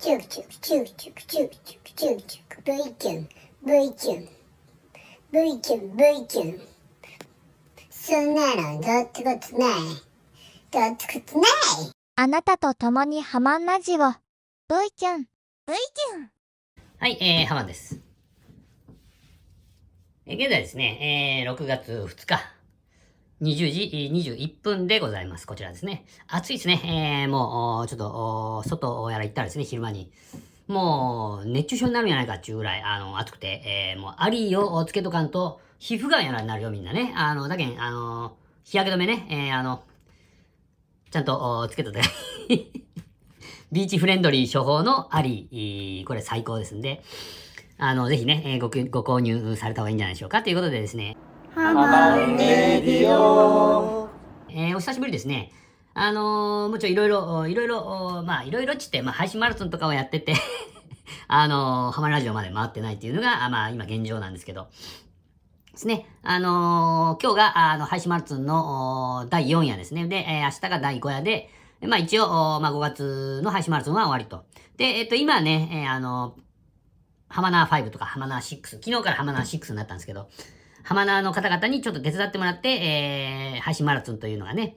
チュクチュクチュクチュクチュクチュクチュクチュク V キュン V キュン V キュン V キュンそんなのどってことないどってことないあなたと共にハマンラジオ V キュン V キュンはい、えー、ハマンです。えー現在ですね、えー、6月2日、20時21分でございます。こちらですね。暑いですね。えー、もう、ちょっと、外やら行ったらですね、昼間に。もう、熱中症になるんじゃないかっていうぐらい、あの、暑くて、えー、もう、アリをつけとかんと、皮膚がんやらになるよ、みんなね。あの、だけん、あの、日焼け止めね、えー、あの、ちゃんと、つけとて。ビーチフレンドリー処方のアリ、これ最高ですんで、あの、ぜひね、えーごご購入された方がいいんじゃないでしょうか。ということでですね、ハマンレディオえーお久しぶりですね。あのーもちろんいろいろ、いろいろ、まあいろいろっちって、まあ配信マラソンとかをやってて、あのーハマラジオまで回ってないっていうのが、まあ今現状なんですけど、ですね。あのー今日が、あの、配信マラソンの第4夜ですね。で、えー明日が第5夜で、まあ一応、まあ5月の配信マラソンは終わりと。で、えっ、と、今ね、えーあのハマナー5とかハマナー6、昨日からハマナー6になったんですけど、ハマナの方々にちょっと手伝ってもらって、えー配信マラソンというのがね、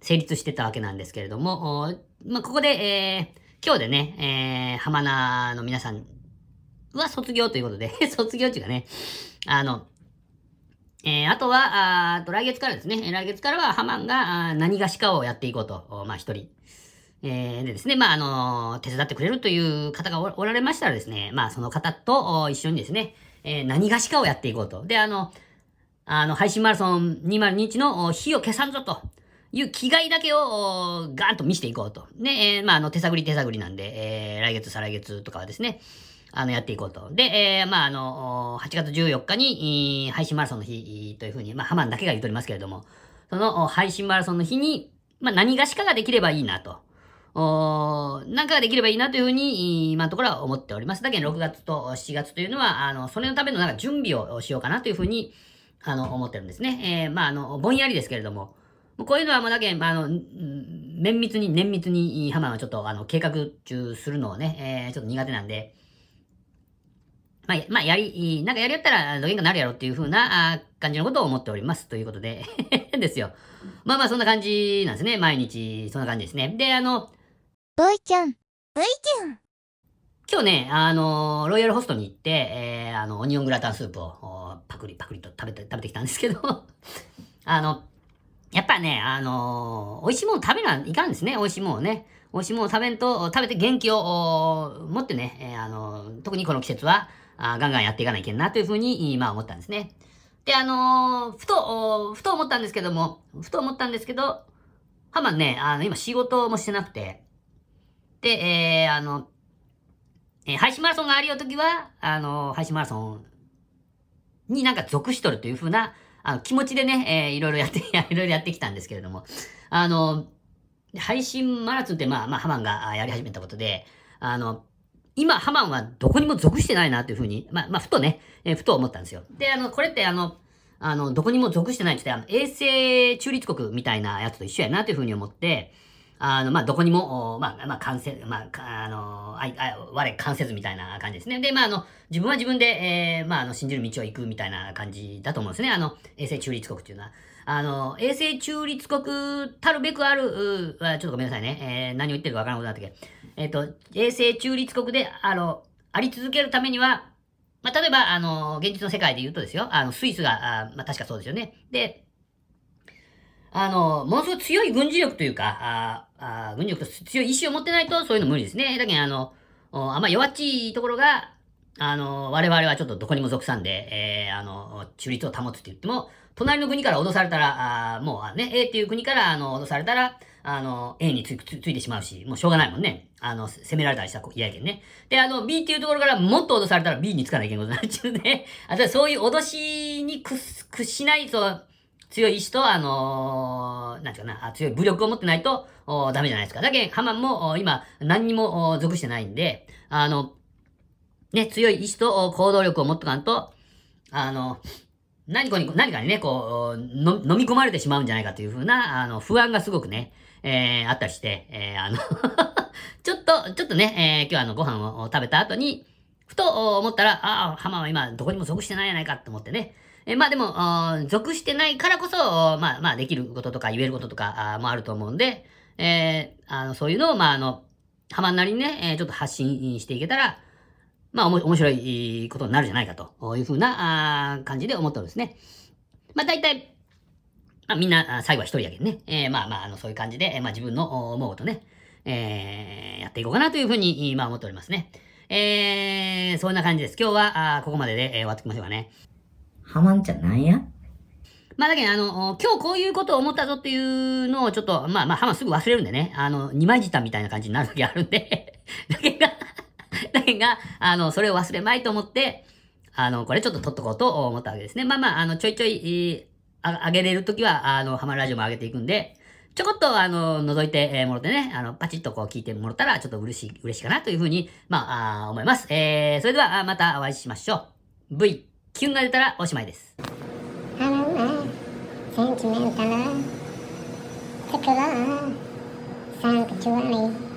成立してたわけなんですけれども、まあ、ここで、えー今日でね、えー、ハマナの皆さんは卒業ということで、卒業っていうかね、あの、えーあとは、あと来月からですね、来月からはハマンが何がしかをやっていこうと、まあ一人。えーでですね、まあ、あの手伝ってくれるという方がおられましたらですね、まあ、その方と一緒にですね、えー何がしかをやっていこうと。で、あの、あの、配信マラソン2021のお火を消さんぞという気概だけをガーンと見せていこうと。で、えーまあ、あの、手探り手探りなんで、えー来月、再来月とかはですね、あの、やっていこうと。で、えーまあ、あの、8月14日に、配信マラソンの日というふうに、まあ、ハマンだけが言うとりますけれども、その配信マラソンの日に、まあ、何がしかができればいいなと。おなんかができればいいなというふうに、今のところは思っております。だけど、6月と7月というのは、あの、それのためのなんか準備をしようかなというふうに、あの、思ってるんですね。えーまあ、あの、ぼんやりですけれども、こういうのはもうだけ、まあ、あの、綿密に、綿密に、ハマはちょっと、あの、計画中するのをね、えーちょっと苦手なんで、まあ、まあ、やり、なんかやりやったらどげんかなるやろっていう風なあ感じのことを思っております。ということで、ですよ。まあまあ、そんな感じなんですね。毎日、そんな感じですね。で、あの、V キュン V キュン今日ね、あのロイヤルホストに行って、えー、あの、オニオングラタンスープをパクリパクリと食べて、食べてきたんですけど、あの、やっぱね、あの美味しいもの食べないかんですね。美味しいものね。美味しいもの食べんと、食べて元気を持ってね、えーあの特にこの季節は、あガンガンやっていかないけんなというふうに、まあ思ったんですね。で、あのふと、ふと思ったんですけども、ふと思ったんですけど、ハマンね、あの、今仕事もしてなくて、で、えー、あの、えー配信マラソンがあるよときは、あの、配信マラソンになんか属しとるというふうな、あの、気持ちでね、えーいろいろやって、いろいろやってきたんですけれども、あの、配信マラソンってまあ、まあ、ハマンがやり始めたことで、あの、今、ハマンはどこにも属してないなというふうに、まあ、まあ、ふとね、えーふと思ったんですよ。で、あの、これってあの、あの、どこにも属してないって言って、あの、衛星中立国みたいなやつと一緒やなというふうに思って、あの、まあ、どこにも、まあ、まあ、関節、まあ、あの、あい、あ我関節みたいな感じですね。で、まあ、あの、自分は自分で、えーまあ、あの、信じる道を行くみたいな感じだと思うんですね。あの、衛星中立国っていうのは。あの、衛星中立国たるべくある、うちょっとごめんなさいね。えー何を言ってるかわからなくなったけど、えっ、と、衛星中立国で、あの、あり続けるためには、まあ、例えば、あの、現実の世界で言うとですよ、あの、スイスが、あまあ、確かそうですよね。で、あの、ものすごい強い軍事力というか、ああ軍事力と強い意志を持ってないと、そういうの無理ですね。だけど、あの、あんま弱っちいところが、あの、我々はちょっとどこにも属さんで、えー、あの、中立を保つって言っても、隣の国から脅されたら、あもうね、A っていう国から、あの、脅されたら、あの、A につつついてしまうし、もうしょうがないもんね。あの、攻められたりしたら嫌やけんね。で、あの、B っていうところからもっと脅されたら B につかないけんことになっちゃうね。あそういう脅しに屈す屈しない、そう、強い意志と、あのーなんていうかな、強い武力を持ってないと、おダメじゃないですか。だけど、ハマンも、今、何にも、属してないんで、あの、ね、強い意志と行動力を持っとかんと、あの、何かに、何かにね、こう、飲み込まれてしまうんじゃないかというふうな、あの、不安がすごくね、えー、あったりして、えー、あの ちょっと、ちょっとね、えー、今日あの、ご飯を食べた後に、ふと思ったら、ああ、浜は今どこにも属してないやないかと思ってね。え、まあでも、属してないからこそ、まあまあできることとか言えることとかもあると思うんで、えー、あの、そういうのを、まああの、浜なりにね、えー、ちょっと発信していけたら、まあ、おも、面白いことになるじゃないかというふうな感じで思っておるんですね。まあ、大体、まあ、みんな、最後は一人やけどね。えー、まあまあ、あの、そういう感じで、まあ自分の思うことね、えー、やっていこうかなというふうに、まあ思っておりますね。えー、そんな感じです。今日は、あここまでで、えー、終わってきましょうかね。ハマんちゃんなんや？まあだけど、あの、今日こういうことを思ったぞっていうのをちょっと、まあまあ、ハマすぐ忘れるんでね、あの、二枚舌みたいな感じになる時あるんで だけが、だけが、あの、それを忘れまいと思って、あの、これちょっと撮っとこうと思ったわけですね。まあまあ、あの、ちょいちょい、ああげれるときは、あの、ハマラジオも上げていくんで、ちょこっと、あの、覗いてもろてね、あの、パチッとこう聞いてもろたら、ちょっと嬉しい、嬉しいかなというふうに、まあ、あ思います。えー、それでは、またお会いしましょう。V、キュンが出たらおしまいです。あのね、センチメンタル、テクラ、サンクチュアリ